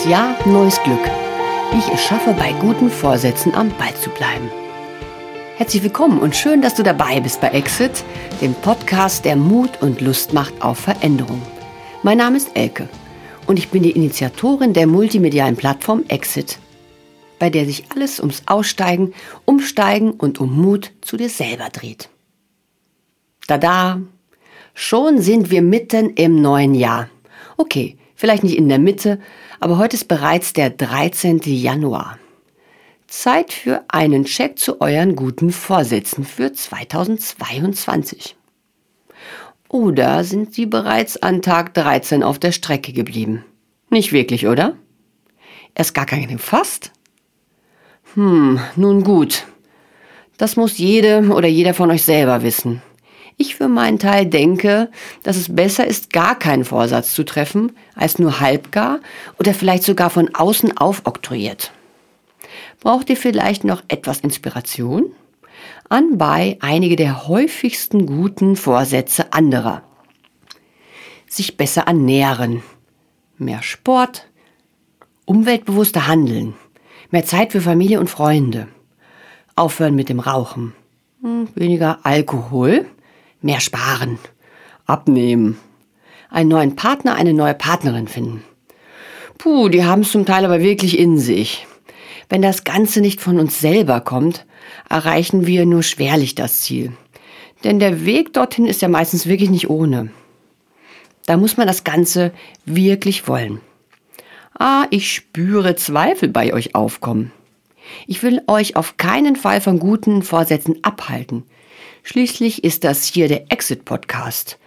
Neues Jahr, neues Glück. Wie ich es schaffe, bei guten Vorsätzen am Ball zu bleiben. Herzlich willkommen und schön, dass du dabei bist bei Exit, dem Podcast, der Mut und Lust macht auf Veränderung. Mein Name ist Elke und ich bin die Initiatorin der multimedialen Plattform Exit, bei der sich alles ums Aussteigen, Umsteigen und um Mut zu dir selber dreht. Tada! Schon sind wir mitten im neuen Jahr. Okay, vielleicht nicht in der Mitte, aber heute ist bereits der 13. Januar. Zeit für einen Check zu euren guten Vorsätzen für 2022. Oder sind sie bereits an Tag 13 auf der Strecke geblieben? Nicht wirklich, oder? Erst gar keine fast? Hm, nun gut. Das muss jede oder jeder von euch selber wissen. Ich für meinen Teil denke, dass es besser ist, gar keinen Vorsatz zu treffen, als nur halbgar oder vielleicht sogar von außen aufoktroyiert. Braucht ihr vielleicht noch etwas Inspiration? Anbei einige der häufigsten guten Vorsätze anderer. Sich besser ernähren, mehr Sport, umweltbewusster handeln, mehr Zeit für Familie und Freunde, aufhören mit dem Rauchen, hm, weniger Alkohol, Mehr sparen. Abnehmen. Einen neuen Partner, eine neue Partnerin finden. Puh, die haben es zum Teil aber wirklich in sich. Wenn das Ganze nicht von uns selber kommt, erreichen wir nur schwerlich das Ziel. Denn der Weg dorthin ist ja meistens wirklich nicht ohne. Da muss man das Ganze wirklich wollen. Ah, ich spüre Zweifel bei euch aufkommen. Ich will euch auf keinen Fall von guten Vorsätzen abhalten. Schließlich ist das hier der Exit-Podcast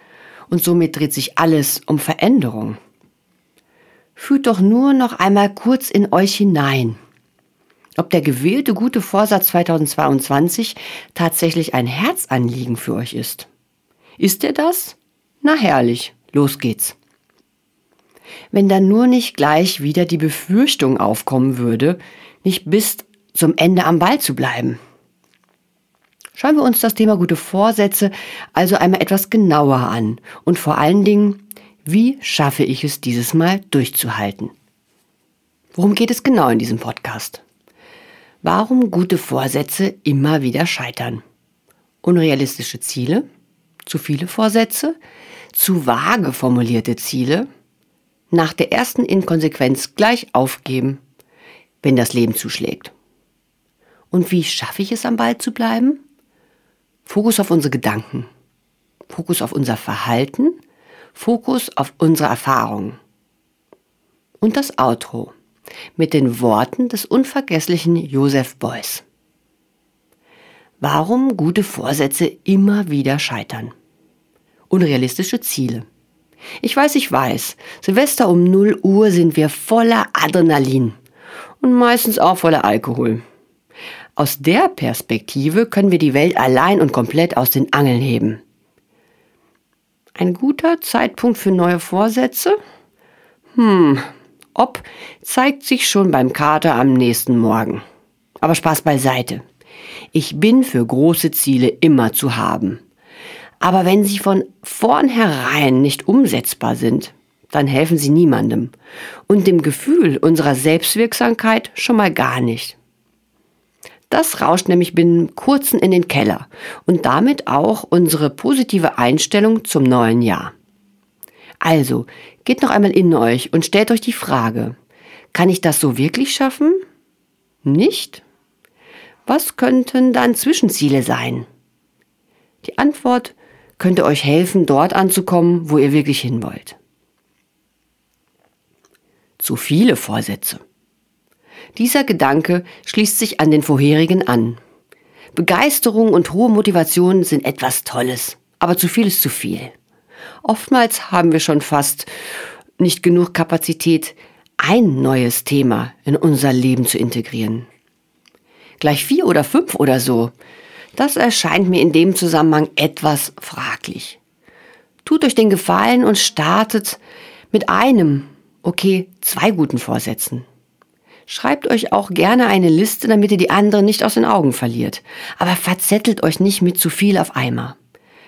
und somit dreht sich alles um Veränderung. Fühlt doch nur noch einmal kurz in euch hinein. Ob der gewählte gute Vorsatz 2022 tatsächlich ein Herzanliegen für euch ist. Ist er das? Na herrlich, los geht's. Wenn dann nur nicht gleich wieder die Befürchtung aufkommen würde, nicht bis zum Ende am Ball zu bleiben. Schauen wir uns das Thema gute Vorsätze also einmal etwas genauer an und vor allen Dingen, wie schaffe ich es dieses Mal durchzuhalten? Worum geht es genau in diesem Podcast? Warum gute Vorsätze immer wieder scheitern? Unrealistische Ziele? Zu viele Vorsätze? Zu vage formulierte Ziele? Nach der ersten Inkonsequenz gleich aufgeben, wenn das Leben zuschlägt. Und wie schaffe ich es am Ball zu bleiben? Fokus auf unsere Gedanken, Fokus auf unser Verhalten, Fokus auf unsere Erfahrungen. Und das Outro mit den Worten des unvergesslichen Joseph Beuys. Warum gute Vorsätze immer wieder scheitern? Unrealistische Ziele. Ich weiß, ich weiß, Silvester um 0 Uhr sind wir voller Adrenalin und meistens auch voller Alkohol. Aus der Perspektive können wir die Welt allein und komplett aus den Angeln heben. Ein guter Zeitpunkt für neue Vorsätze? Hm, ob zeigt sich schon beim Kater am nächsten Morgen. Aber Spaß beiseite. Ich bin für große Ziele immer zu haben. Aber wenn sie von vornherein nicht umsetzbar sind, dann helfen sie niemandem und dem Gefühl unserer Selbstwirksamkeit schon mal gar nicht. Das rauscht nämlich binnen kurzen in den Keller und damit auch unsere positive Einstellung zum neuen Jahr. Also, geht noch einmal in euch und stellt euch die Frage, kann ich das so wirklich schaffen? Nicht? Was könnten dann Zwischenziele sein? Die Antwort könnte euch helfen, dort anzukommen, wo ihr wirklich hin wollt. Zu viele Vorsätze. Dieser Gedanke schließt sich an den vorherigen an. Begeisterung und hohe Motivation sind etwas Tolles, aber zu viel ist zu viel. Oftmals haben wir schon fast nicht genug Kapazität, ein neues Thema in unser Leben zu integrieren. Gleich vier oder fünf oder so. Das erscheint mir in dem Zusammenhang etwas fraglich. Tut euch den Gefallen und startet mit einem, okay, zwei guten Vorsätzen. Schreibt euch auch gerne eine Liste, damit ihr die anderen nicht aus den Augen verliert. Aber verzettelt euch nicht mit zu viel auf einmal.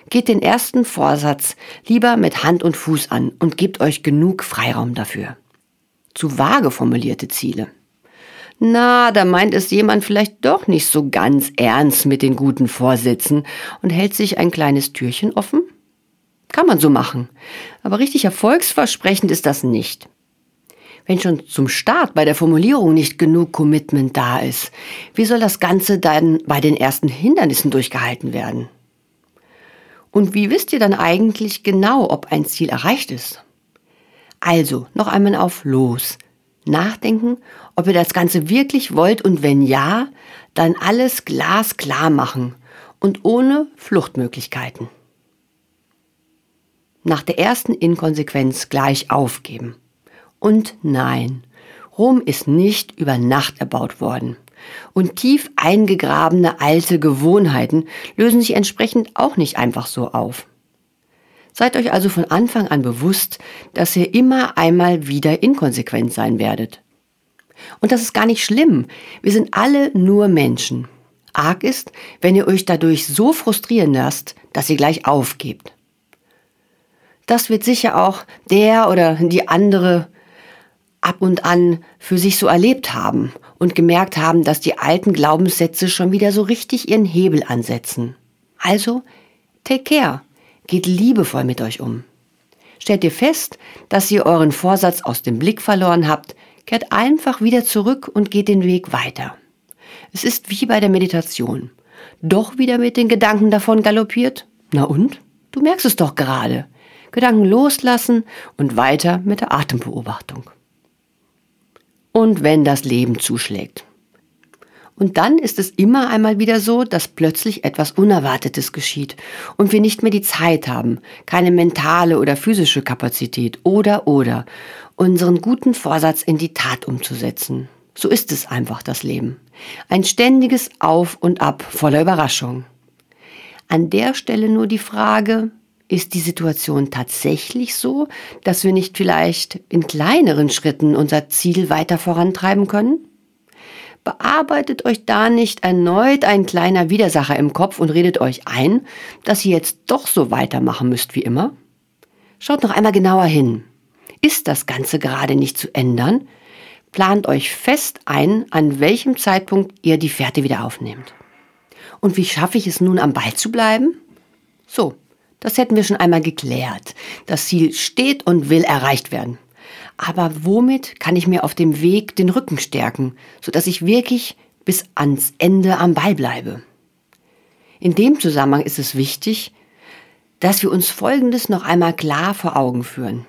Geht den ersten Vorsatz lieber mit Hand und Fuß an und gebt euch genug Freiraum dafür. zu vage formulierte Ziele. Na, da meint es jemand vielleicht doch nicht so ganz ernst mit den guten Vorsätzen und hält sich ein kleines Türchen offen? Kann man so machen. Aber richtig erfolgsversprechend ist das nicht. Wenn schon zum Start bei der Formulierung nicht genug Commitment da ist, wie soll das Ganze dann bei den ersten Hindernissen durchgehalten werden? Und wie wisst ihr dann eigentlich genau, ob ein Ziel erreicht ist? Also, noch einmal auf los. Nachdenken, ob ihr das Ganze wirklich wollt und wenn ja, dann alles glasklar machen und ohne Fluchtmöglichkeiten. Nach der ersten Inkonsequenz gleich aufgeben. Und nein, Rom ist nicht über Nacht erbaut worden. Und tief eingegrabene alte Gewohnheiten lösen sich entsprechend auch nicht einfach so auf. Seid euch also von Anfang an bewusst, dass ihr immer einmal wieder inkonsequent sein werdet. Und das ist gar nicht schlimm. Wir sind alle nur Menschen. Arg ist, wenn ihr euch dadurch so frustrieren lasst, dass ihr gleich aufgebt. Das wird sicher auch der oder die andere ab und an für sich so erlebt haben und gemerkt haben, dass die alten Glaubenssätze schon wieder so richtig ihren Hebel ansetzen. Also, take care. Geht liebevoll mit euch um. Stellt ihr fest, dass ihr euren Vorsatz aus dem Blick verloren habt, kehrt einfach wieder zurück und geht den Weg weiter. Es ist wie bei der Meditation. Doch wieder mit den Gedanken davon galoppiert? Na und? Du merkst es doch gerade. Gedanken loslassen und weiter mit der Atembeobachtung. Und wenn das Leben zuschlägt. Und dann ist es immer einmal wieder so, dass plötzlich etwas Unerwartetes geschieht und wir nicht mehr die Zeit haben, keine mentale oder physische Kapazität oder oder unseren guten Vorsatz in die Tat umzusetzen. So ist es einfach das Leben. Ein ständiges Auf und Ab voller Überraschung. An der Stelle nur die Frage, ist die Situation tatsächlich so, dass wir nicht vielleicht in kleineren Schritten unser Ziel weiter vorantreiben können? bearbeitet euch da nicht erneut ein kleiner Widersacher im Kopf und redet euch ein, dass ihr jetzt doch so weitermachen müsst wie immer? Schaut noch einmal genauer hin. Ist das Ganze gerade nicht zu ändern? Plant euch fest ein, an welchem Zeitpunkt ihr die Fährte wieder aufnehmt. Und wie schaffe ich es nun, am Ball zu bleiben? So, das hätten wir schon einmal geklärt. Das Ziel steht und will erreicht werden. Aber womit kann ich mir auf dem Weg den Rücken stärken, sodass ich wirklich bis ans Ende am Ball bleibe? In dem Zusammenhang ist es wichtig, dass wir uns Folgendes noch einmal klar vor Augen führen.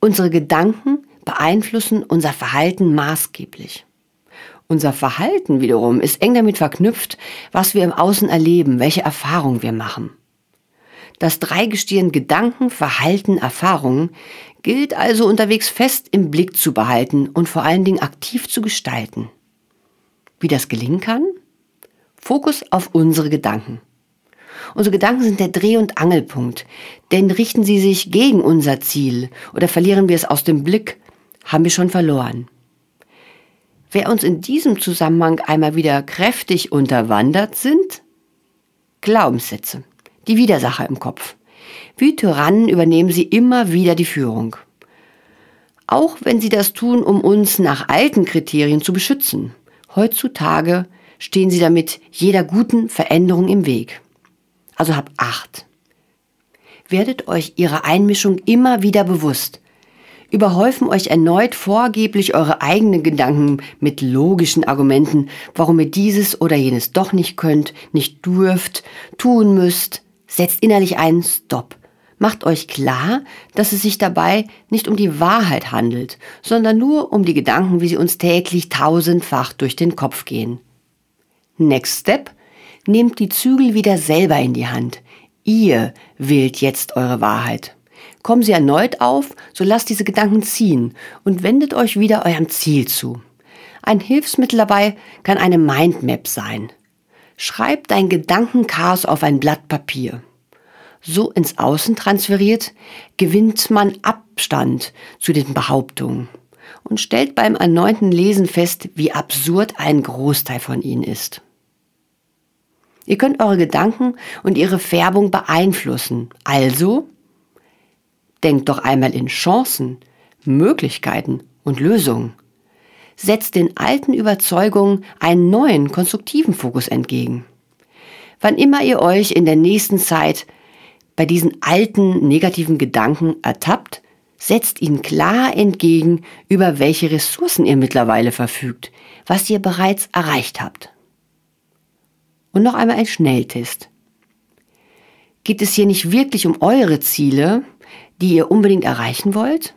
Unsere Gedanken beeinflussen unser Verhalten maßgeblich. Unser Verhalten wiederum ist eng damit verknüpft, was wir im Außen erleben, welche Erfahrungen wir machen. Das Dreigestirn Gedanken, Verhalten, Erfahrungen gilt also unterwegs fest im Blick zu behalten und vor allen Dingen aktiv zu gestalten. Wie das gelingen kann? Fokus auf unsere Gedanken. Unsere Gedanken sind der Dreh- und Angelpunkt, denn richten sie sich gegen unser Ziel oder verlieren wir es aus dem Blick, haben wir schon verloren. Wer uns in diesem Zusammenhang einmal wieder kräftig unterwandert sind, Glaubenssätze die Widersacher im Kopf. Wie Tyrannen übernehmen sie immer wieder die Führung. Auch wenn sie das tun, um uns nach alten Kriterien zu beschützen. Heutzutage stehen sie damit jeder guten Veränderung im Weg. Also habt Acht. Werdet euch ihrer Einmischung immer wieder bewusst. Überhäufen euch erneut vorgeblich eure eigenen Gedanken mit logischen Argumenten, warum ihr dieses oder jenes doch nicht könnt, nicht dürft, tun müsst, Setzt innerlich einen Stopp. Macht euch klar, dass es sich dabei nicht um die Wahrheit handelt, sondern nur um die Gedanken, wie sie uns täglich tausendfach durch den Kopf gehen. Next Step. Nehmt die Zügel wieder selber in die Hand. Ihr wählt jetzt eure Wahrheit. Kommen sie erneut auf, so lasst diese Gedanken ziehen und wendet euch wieder eurem Ziel zu. Ein Hilfsmittel dabei kann eine Mindmap sein. Schreib dein Gedankenchaos auf ein Blatt Papier. So ins Außen transferiert, gewinnt man Abstand zu den Behauptungen und stellt beim erneuten Lesen fest, wie absurd ein Großteil von ihnen ist. Ihr könnt eure Gedanken und ihre Färbung beeinflussen. Also denkt doch einmal in Chancen, Möglichkeiten und Lösungen. Setzt den alten Überzeugungen einen neuen, konstruktiven Fokus entgegen. Wann immer ihr euch in der nächsten Zeit bei diesen alten negativen Gedanken ertappt, setzt ihnen klar entgegen, über welche Ressourcen ihr mittlerweile verfügt, was ihr bereits erreicht habt. Und noch einmal ein Schnelltest. Geht es hier nicht wirklich um eure Ziele, die ihr unbedingt erreichen wollt?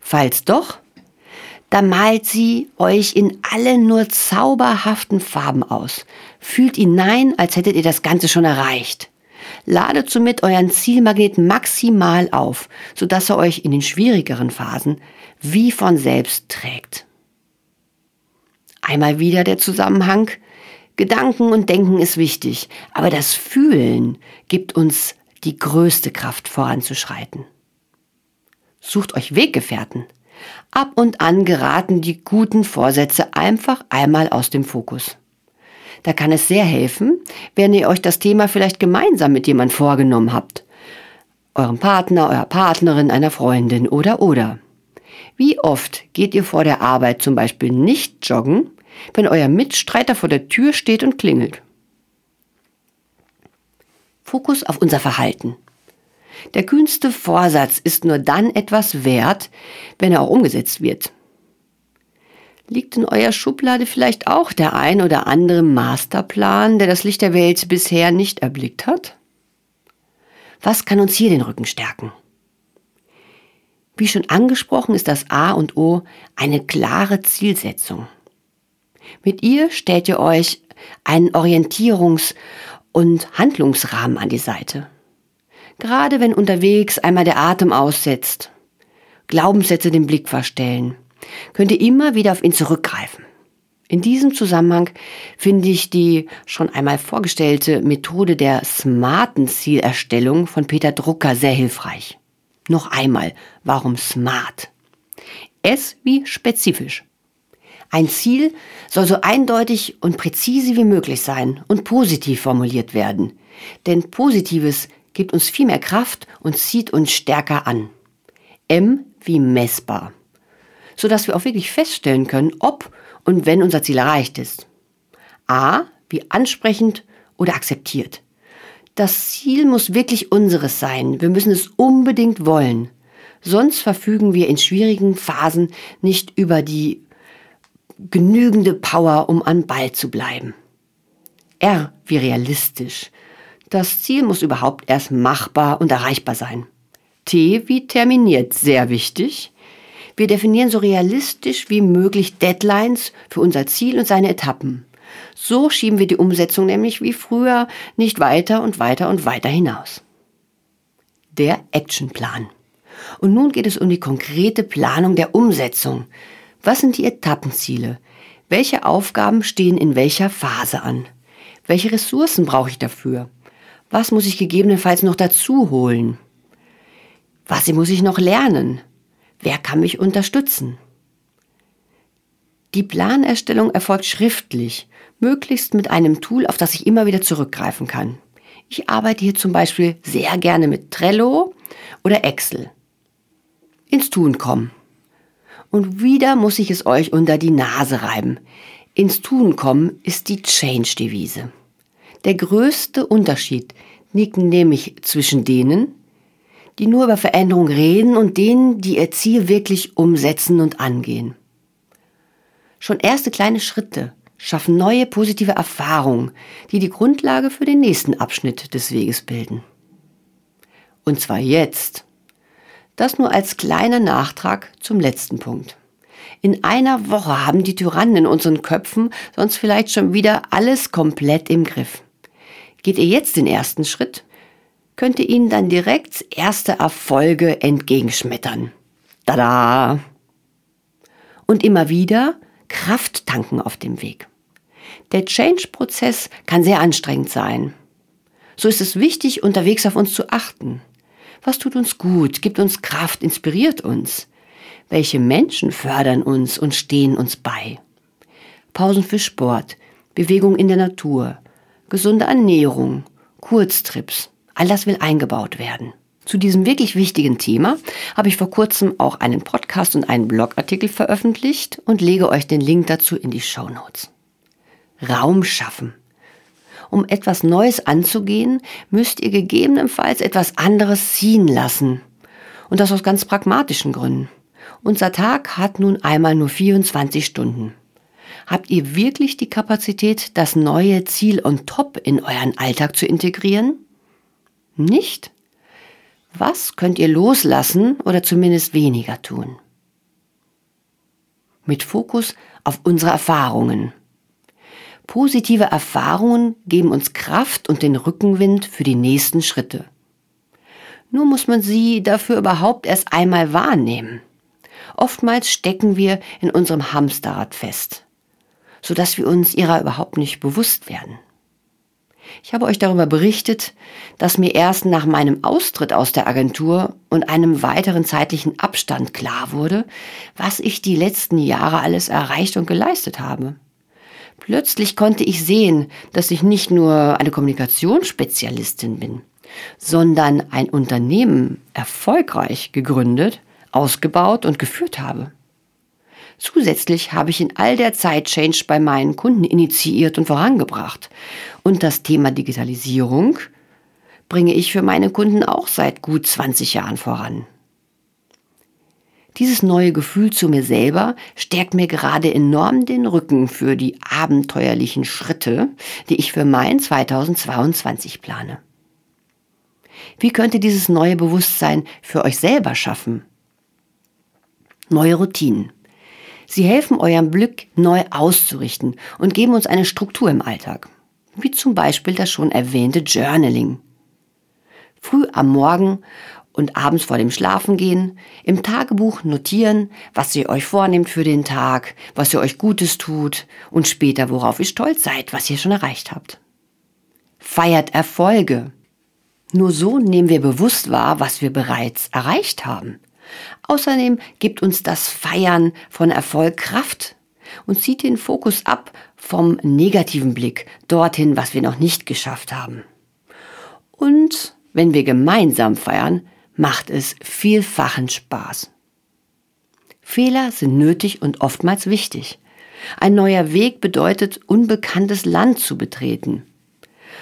Falls doch, dann malt sie euch in allen nur zauberhaften Farben aus. Fühlt hinein, als hättet ihr das Ganze schon erreicht. Ladet somit euren Zielmagnet maximal auf, sodass er euch in den schwierigeren Phasen wie von selbst trägt. Einmal wieder der Zusammenhang. Gedanken und Denken ist wichtig, aber das Fühlen gibt uns die größte Kraft voranzuschreiten. Sucht euch Weggefährten. Ab und an geraten die guten Vorsätze einfach einmal aus dem Fokus. Da kann es sehr helfen, wenn ihr euch das Thema vielleicht gemeinsam mit jemand vorgenommen habt. Eurem Partner, eurer Partnerin, einer Freundin oder oder. Wie oft geht ihr vor der Arbeit zum Beispiel nicht joggen, wenn euer Mitstreiter vor der Tür steht und klingelt? Fokus auf unser Verhalten. Der kühnste Vorsatz ist nur dann etwas wert, wenn er auch umgesetzt wird. Liegt in eurer Schublade vielleicht auch der ein oder andere Masterplan, der das Licht der Welt bisher nicht erblickt hat? Was kann uns hier den Rücken stärken? Wie schon angesprochen ist das A und O eine klare Zielsetzung. Mit ihr stellt ihr euch einen Orientierungs- und Handlungsrahmen an die Seite. Gerade wenn unterwegs einmal der Atem aussetzt, Glaubenssätze den Blick verstellen, könnt ihr immer wieder auf ihn zurückgreifen. In diesem Zusammenhang finde ich die schon einmal vorgestellte Methode der smarten Zielerstellung von Peter Drucker sehr hilfreich. Noch einmal, warum smart? S wie spezifisch. Ein Ziel soll so eindeutig und präzise wie möglich sein und positiv formuliert werden. Denn Positives gibt uns viel mehr Kraft und zieht uns stärker an. M wie messbar sodass wir auch wirklich feststellen können, ob und wenn unser Ziel erreicht ist. A, wie ansprechend oder akzeptiert. Das Ziel muss wirklich unseres sein. Wir müssen es unbedingt wollen. Sonst verfügen wir in schwierigen Phasen nicht über die genügende Power, um an Ball zu bleiben. R wie realistisch. Das Ziel muss überhaupt erst machbar und erreichbar sein. T wie terminiert, sehr wichtig. Wir definieren so realistisch wie möglich Deadlines für unser Ziel und seine Etappen. So schieben wir die Umsetzung nämlich wie früher nicht weiter und weiter und weiter hinaus. Der Actionplan. Und nun geht es um die konkrete Planung der Umsetzung. Was sind die Etappenziele? Welche Aufgaben stehen in welcher Phase an? Welche Ressourcen brauche ich dafür? Was muss ich gegebenenfalls noch dazu holen? Was muss ich noch lernen? Wer kann mich unterstützen? Die Planerstellung erfolgt schriftlich, möglichst mit einem Tool, auf das ich immer wieder zurückgreifen kann. Ich arbeite hier zum Beispiel sehr gerne mit Trello oder Excel. Ins Tun kommen. Und wieder muss ich es euch unter die Nase reiben. Ins Tun kommen ist die Change-Devise. Der größte Unterschied liegt nämlich zwischen denen, die nur über Veränderung reden und denen, die ihr Ziel wirklich umsetzen und angehen. Schon erste kleine Schritte schaffen neue positive Erfahrungen, die die Grundlage für den nächsten Abschnitt des Weges bilden. Und zwar jetzt. Das nur als kleiner Nachtrag zum letzten Punkt. In einer Woche haben die Tyrannen in unseren Köpfen sonst vielleicht schon wieder alles komplett im Griff. Geht ihr jetzt den ersten Schritt, könnte Ihnen dann direkt erste Erfolge entgegenschmettern. Tada! Und immer wieder Kraft tanken auf dem Weg. Der Change-Prozess kann sehr anstrengend sein. So ist es wichtig, unterwegs auf uns zu achten. Was tut uns gut, gibt uns Kraft, inspiriert uns? Welche Menschen fördern uns und stehen uns bei? Pausen für Sport, Bewegung in der Natur, gesunde Ernährung, Kurztrips, All das will eingebaut werden. Zu diesem wirklich wichtigen Thema habe ich vor kurzem auch einen Podcast und einen Blogartikel veröffentlicht und lege euch den Link dazu in die Show Notes. Raum schaffen. Um etwas Neues anzugehen, müsst ihr gegebenenfalls etwas anderes ziehen lassen. Und das aus ganz pragmatischen Gründen. Unser Tag hat nun einmal nur 24 Stunden. Habt ihr wirklich die Kapazität, das neue Ziel on top in euren Alltag zu integrieren? Nicht? Was könnt ihr loslassen oder zumindest weniger tun? Mit Fokus auf unsere Erfahrungen. Positive Erfahrungen geben uns Kraft und den Rückenwind für die nächsten Schritte. Nur muss man sie dafür überhaupt erst einmal wahrnehmen. Oftmals stecken wir in unserem Hamsterrad fest, sodass wir uns ihrer überhaupt nicht bewusst werden. Ich habe euch darüber berichtet, dass mir erst nach meinem Austritt aus der Agentur und einem weiteren zeitlichen Abstand klar wurde, was ich die letzten Jahre alles erreicht und geleistet habe. Plötzlich konnte ich sehen, dass ich nicht nur eine Kommunikationsspezialistin bin, sondern ein Unternehmen erfolgreich gegründet, ausgebaut und geführt habe. Zusätzlich habe ich in all der Zeit Change bei meinen Kunden initiiert und vorangebracht. Und das Thema Digitalisierung bringe ich für meine Kunden auch seit gut 20 Jahren voran. Dieses neue Gefühl zu mir selber stärkt mir gerade enorm den Rücken für die abenteuerlichen Schritte, die ich für mein 2022 plane. Wie könnte dieses neue Bewusstsein für euch selber schaffen? Neue Routinen. Sie helfen eurem Glück neu auszurichten und geben uns eine Struktur im Alltag, wie zum Beispiel das schon erwähnte Journaling. Früh am Morgen und abends vor dem Schlafengehen im Tagebuch notieren, was ihr euch vornehmt für den Tag, was ihr euch Gutes tut und später worauf ihr stolz seid, was ihr schon erreicht habt. Feiert Erfolge. Nur so nehmen wir bewusst wahr, was wir bereits erreicht haben. Außerdem gibt uns das Feiern von Erfolg Kraft und zieht den Fokus ab vom negativen Blick dorthin, was wir noch nicht geschafft haben. Und wenn wir gemeinsam feiern, macht es vielfachen Spaß. Fehler sind nötig und oftmals wichtig. Ein neuer Weg bedeutet, unbekanntes Land zu betreten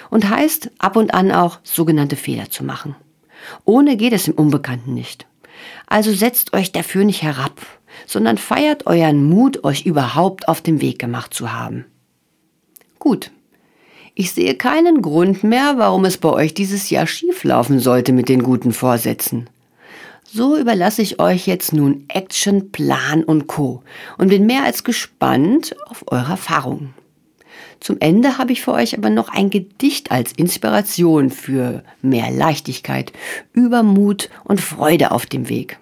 und heißt ab und an auch sogenannte Fehler zu machen. Ohne geht es im Unbekannten nicht. Also setzt euch dafür nicht herab, sondern feiert euren Mut, euch überhaupt auf den Weg gemacht zu haben. Gut. Ich sehe keinen Grund mehr, warum es bei euch dieses Jahr schieflaufen sollte mit den guten Vorsätzen. So überlasse ich euch jetzt nun Action, Plan und Co. und bin mehr als gespannt auf eure Erfahrungen. Zum Ende habe ich für euch aber noch ein Gedicht als Inspiration für mehr Leichtigkeit, Übermut und Freude auf dem Weg.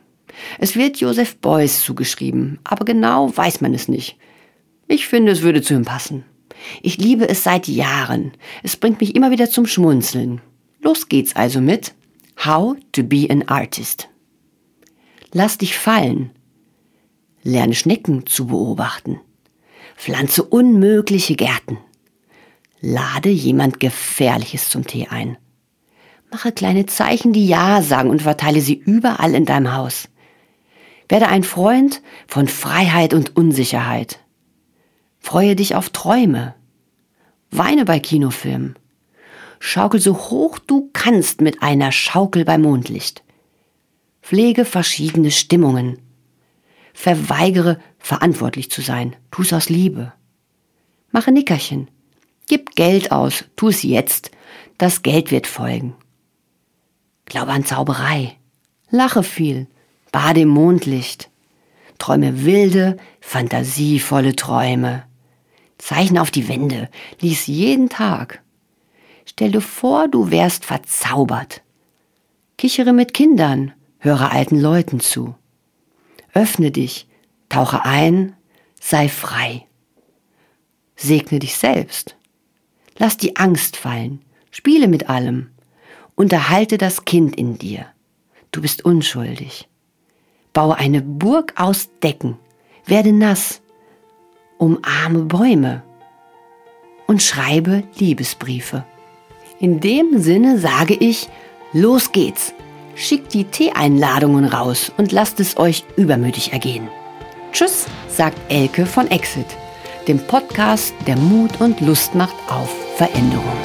Es wird Joseph Beuys zugeschrieben, aber genau weiß man es nicht. Ich finde, es würde zu ihm passen. Ich liebe es seit Jahren. Es bringt mich immer wieder zum Schmunzeln. Los geht's also mit How to be an Artist. Lass dich fallen. Lerne Schnecken zu beobachten. Pflanze unmögliche Gärten. Lade jemand Gefährliches zum Tee ein. Mache kleine Zeichen, die Ja sagen und verteile sie überall in deinem Haus. Werde ein Freund von Freiheit und Unsicherheit. Freue dich auf Träume. Weine bei Kinofilmen. Schaukel so hoch du kannst mit einer Schaukel bei Mondlicht. Pflege verschiedene Stimmungen. Verweigere, verantwortlich zu sein. Tu's aus Liebe. Mache Nickerchen. Gib Geld aus. Tu es jetzt. Das Geld wird folgen. Glaube an Zauberei. Lache viel. Bade im Mondlicht. Träume wilde, fantasievolle Träume. Zeichne auf die Wände. Lies jeden Tag. Stell dir vor, du wärst verzaubert. Kichere mit Kindern. Höre alten Leuten zu. Öffne dich, tauche ein, sei frei. Segne dich selbst. Lass die Angst fallen, spiele mit allem, unterhalte das Kind in dir. Du bist unschuldig. Baue eine Burg aus Decken, werde nass, umarme Bäume und schreibe Liebesbriefe. In dem Sinne sage ich, los geht's. Schickt die Tee-Einladungen raus und lasst es euch übermütig ergehen. Tschüss, sagt Elke von Exit, dem Podcast, der Mut und Lust macht auf Veränderung.